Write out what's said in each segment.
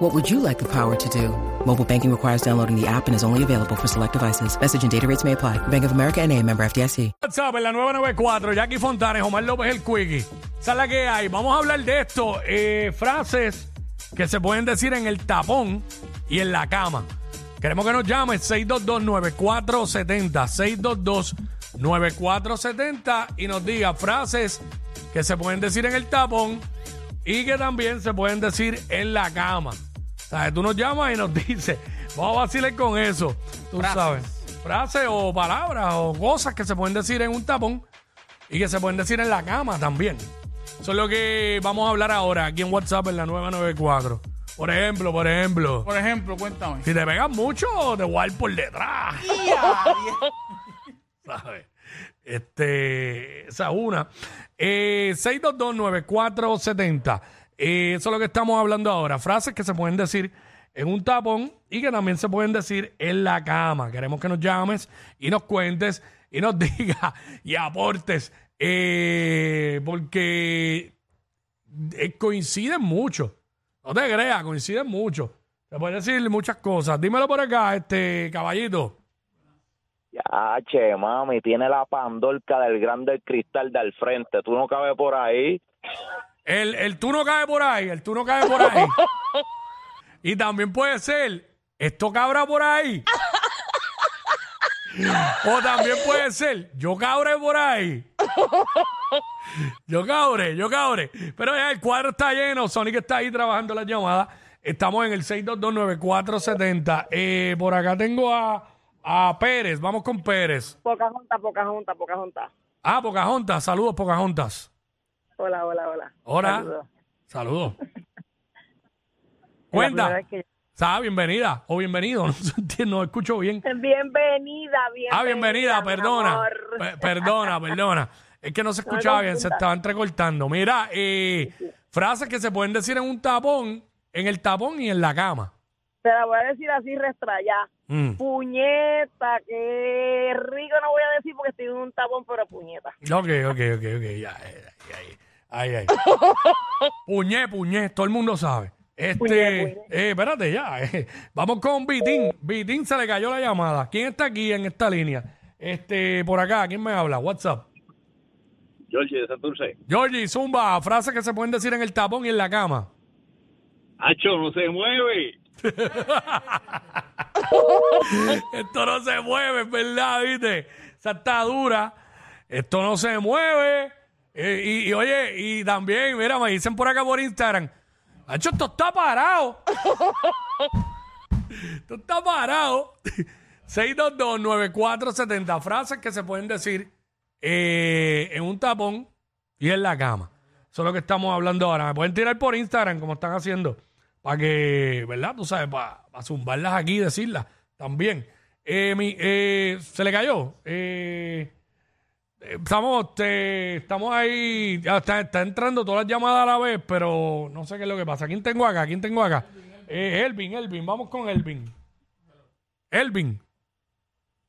What would you like the power to do? Mobile banking requires downloading the app and is only available for select devices. Message and data rates may apply. Bank of America and a member FDIC. WhatsApp en la 994, Jackie Fontanes, Omar López el Quickie. Esa es la que hay. Vamos a hablar de esto. eh, frases que se pueden decir en el tapón y en la cama. Queremos que nos llames 622-9470. 622-9470 y nos diga frases que se pueden decir en el tapón y que también se pueden decir en la cama. Sea, tú nos llamas y nos dices, vamos a vacilar con eso. Tú sabes. Frases o palabras o cosas que se pueden decir en un tapón y que se pueden decir en la cama también. Eso es lo que vamos a hablar ahora aquí en WhatsApp en la 994. Por ejemplo, por ejemplo, Por ejemplo, cuéntame. si te pegas mucho, te voy a ir por detrás. ¿Sabes? Este, esa es una. Eh, 6229470. Eh, eso es lo que estamos hablando ahora. Frases que se pueden decir en un tapón y que también se pueden decir en la cama. Queremos que nos llames y nos cuentes y nos digas y aportes. eh, porque eh, coinciden mucho. No te creas, coinciden mucho. Se pueden decir muchas cosas. Dímelo por acá, este caballito. Ya, che, mami, tiene la pandorca del grande cristal del frente. Tú no cabes por ahí. El, el tú no cae por ahí, el tú no cae por ahí. y también puede ser, esto cabra por ahí. o también puede ser, yo cabre por ahí. yo cabre, yo cabre. Pero ya el cuadro está lleno, Sonic está ahí trabajando las llamadas. Estamos en el 6229470. Eh, por acá tengo a, a Pérez, vamos con Pérez. Poca junta, poca junta, poca junta. Ah, Pocahontas, saludos Pocahontas. Hola, hola, hola. Hola. Saludos. Cuenta. que- bienvenida o bienvenido, no no escucho bien. Bienvenida, bienvenida. Ah, bienvenida, perdona. perdona, perdona. Es que no se escuchaba bien, se estaba entrecortando. Mira, eh, frases que se pueden decir en un tapón, en el tapón y en la cama. Te la voy a decir así restrayada. Mm. Puñeta, qué rico no voy a decir porque estoy en un tapón, pero puñeta. Ok, ok, ok, ok. Ya, eh, ahí, ahí, ahí. Puñé, puñé, todo el mundo sabe. Este, Puñé, puñé. eh, espérate ya. eh. Vamos con Vitín. Vitín se le cayó la llamada. ¿Quién está aquí en esta línea? Este, por acá, ¿quién me habla? WhatsApp. George de Santurce. Georgie, Zumba, frases que se pueden decir en el tapón y en la cama. Hacho, no se mueve. Esto no se mueve, es verdad, ¿viste? Esa está dura. Esto no se mueve. Eh, y, oye, y también, mira, me dicen por acá por Instagram. Hacho, esto está parado. esto está parado. 6229470. Frases que se pueden decir eh, en un tapón y en la cama. Eso es lo que estamos hablando ahora. Me pueden tirar por Instagram, como están haciendo, para que, ¿verdad? Tú sabes, para zumbarlas aquí y decirlas también. Eh, mi- eh, se le cayó. Eh, estamos, te- estamos ahí. ya está, está entrando todas las llamadas a la vez, pero no sé qué es lo que pasa. ¿Quién tengo acá? ¿Quién tengo acá? Eh, Elvin, Elvin. Vamos con Elvin. Elvin.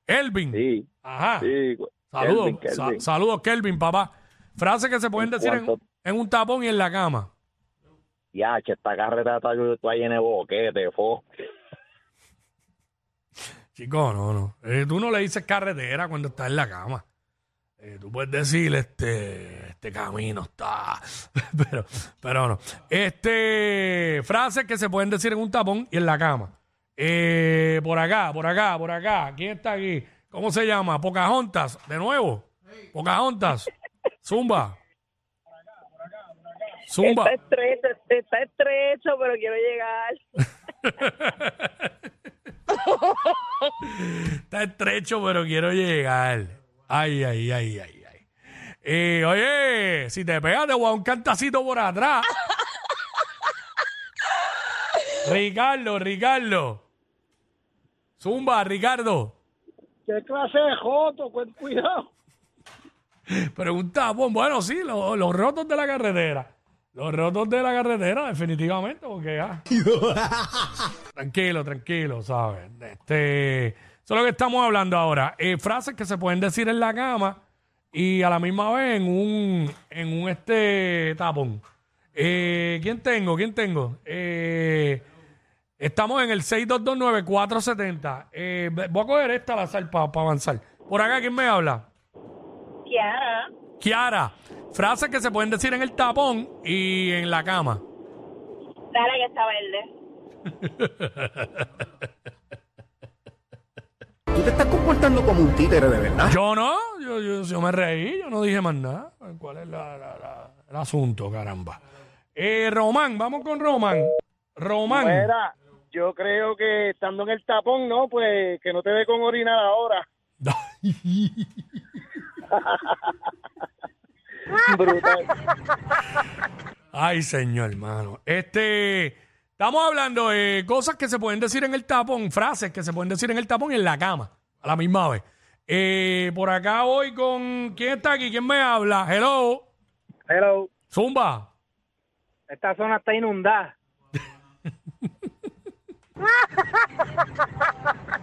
Elvin. Sí, Ajá. sí. Saludos, Kelvin, Kelvin. sa- saludos, Kelvin, papá. Frases que se pueden En decir en, cuanto- en un tapón y en la cama. Ya, esta carrera está, está llena de boquete, fo. Chico, no, no. Eh, tú no le dices carretera cuando estás en la cama. Eh, tú puedes decir, este, este camino está. pero, pero no. Este, frases que se pueden decir en un tapón y en la cama. Eh, por acá, por acá, por acá. ¿Quién está aquí? ¿Cómo se llama? Pocahontas, de nuevo. Pocahontas. Zumba. Zumba. Está estrecho, está estrecho, pero quiero llegar. Está estrecho, pero quiero llegar. Ay, ay, ay, ay, ay. Eh, oye, si te pegas, te voy a dar un cantacito por atrás. Ricardo, Ricardo. Zumba, Ricardo. ¿Qué clase de joto? Cu- Cuidado. Pero un tapón, bueno, sí, lo- los rotos de la carretera. Los rotos de la carretera, definitivamente, porque ya. tranquilo, tranquilo, ¿sabes? Este, eso es lo que estamos hablando ahora. Eh, frases que se pueden decir en la cama y a la misma vez en un, en un este tapón. Eh, ¿Quién tengo? ¿Quién tengo? Eh, estamos en el 6229470. Eh, voy a coger esta al azar para avanzar. Por acá, ¿quién me habla? Kiara. Kiara, frases que se pueden decir en el tapón y en la cama. Dale que está verde. Tú te estás comportando como un títere, de verdad. Yo no, yo, yo, yo me reí, yo no dije más nada. ¿Cuál es la- la- la- el asunto, caramba? Eh, Román, vamos con Román. Román. Mira, yo creo que estando en el tapón, ¿no? Pues que no te dé con orinar ahora. Brutal. Ay, señor, hermano. Este, estamos hablando de cosas que se pueden decir en el tapón, frases que se pueden decir en el tapón y en la cama, a la misma vez. Eh, por acá voy con. ¿Quién está aquí? ¿Quién me habla? Hello. Hello, Zumba. esta zona está inundada.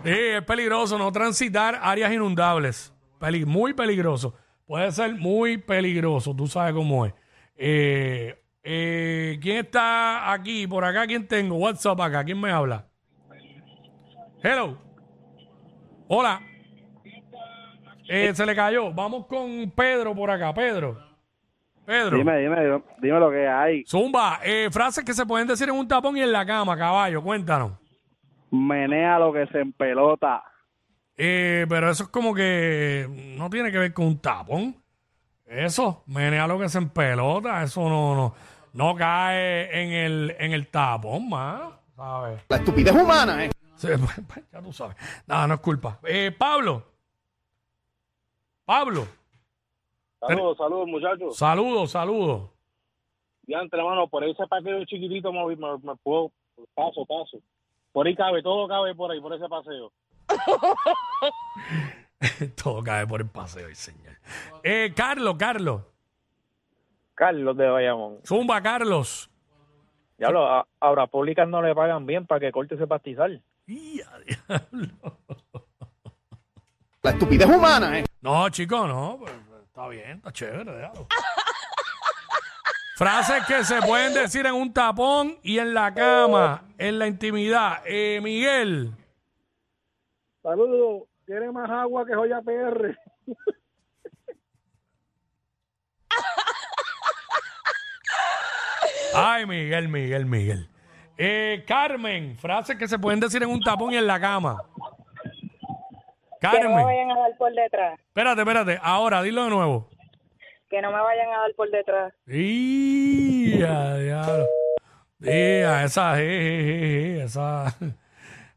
Sí, es peligroso no transitar áreas inundables. Peli- muy peligroso. Puede ser muy peligroso, tú sabes cómo es. Eh, eh, ¿Quién está aquí? Por acá, ¿quién tengo? WhatsApp acá, ¿quién me habla? Hello. Hola. Eh, se le cayó. Vamos con Pedro por acá. Pedro. Pedro. Dime, dime, dime lo que hay. Zumba, eh, frases que se pueden decir en un tapón y en la cama, caballo, cuéntanos. Menea lo que se empelota. Eh, pero eso es como que no tiene que ver con un tapón. Eso, menea lo que se empelota, eso no, no, no cae en el, en el tapón, mano, ¿sabes? La estupidez humana, ¿eh? Sí, pues, pues, ya tú sabes. Nada, no es culpa. Eh, Pablo. Pablo, Saludos, saludos, muchachos. saludos, saludos. Diantre, hermano, por ese paquete chiquitito me, me, me puedo, paso, paso. Por ahí cabe, todo cabe por ahí, por ese paseo. Todo cae por el paseo, el señor. Eh, Carlos, Carlos. Carlos de Bayamón. Zumba, Carlos. Ya lo, a, a públicas no le pagan bien para que corte ese pastizal. Diablo. La estupidez humana, ¿eh? No, chico, no. pues, está bien, está chévere, déjalo. Frases que se pueden decir en un tapón y en la cama, en la intimidad. Eh, Miguel. Saludos. Tiene más agua que Joya PR. Ay, Miguel, Miguel, Miguel. Eh, Carmen, frases que se pueden decir en un tapón y en la cama. Que no me Carmen. vayan a dar por detrás. Espérate, espérate. Ahora, dilo de nuevo. Que no me vayan a dar por detrás. Y a diablo. Y a esa, je, je, esa.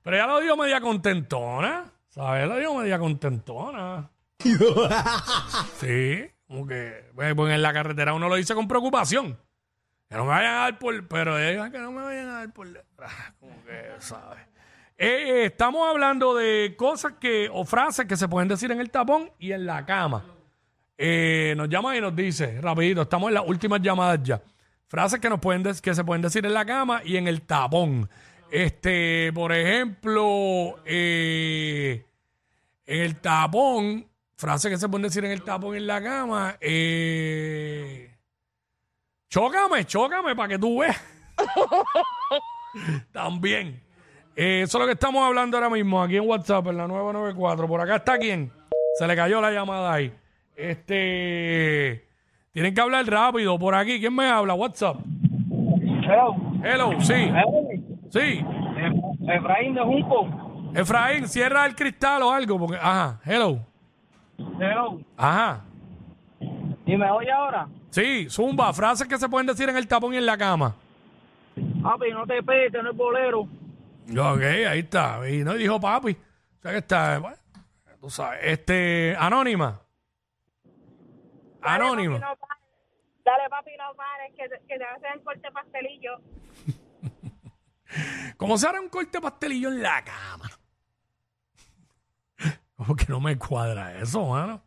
Pero ya lo digo media contentona. ¿Sabes? Lo digo media contentona. Sí, como que. Pues, pues en la carretera uno lo dice con preocupación. Que no me vayan a dar por. Pero eh, que no me vayan a dar por. Como que, ¿sabes? Eh, eh, estamos hablando de cosas que. o frases que se pueden decir en el tapón y en la cama. Eh, nos llama y nos dice, rapidito, estamos en las últimas llamadas ya. Frases que nos pueden que se pueden decir en la cama y en el tapón. Este, por ejemplo, eh, en el tapón, frases que se pueden decir en el tapón en la cama. Eh, chócame, chócame para que tú veas. También. Eh, eso es lo que estamos hablando ahora mismo aquí en WhatsApp, en la 994. Por acá está quién. Se le cayó la llamada ahí. Este. Tienen que hablar rápido. Por aquí, ¿quién me habla? WhatsApp. Hello. Hello, sí. Sí. Efraín de Junco. Efraín, cierra el cristal o algo. Porque, ajá, hello. Hello. Ajá. ¿Y me oye ahora? Sí, zumba, frases que se pueden decir en el tapón y en la cama. Papi, no te pegues, no es bolero. Ok, ahí está. Y no dijo papi. O sea que está, bueno, tú sabes. Este, anónima. Anónima. Dale, papi, no pares. Dale, papi, no pares, que, te- que te hacen corte pastelillo. ¿Cómo se hará un corte de pastelillo en la cama? Como que no me cuadra eso, mano.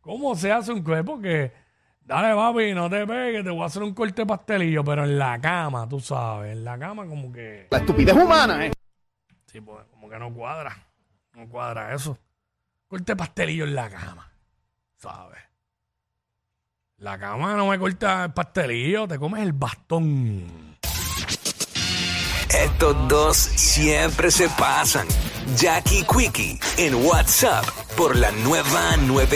¿Cómo se hace un corte? Porque, dale, papi, no te pegues, te voy a hacer un corte de pastelillo, pero en la cama, tú sabes, en la cama como que, La estupidez humana, ¿eh? sí, pues, como que no cuadra, no cuadra eso. Corte pastelillo en la cama, ¿sabes? La cama no me corta el pastelillo, te comes el bastón. Estos dos siempre se pasan. Jackie Quickie en WhatsApp por la nueva 9.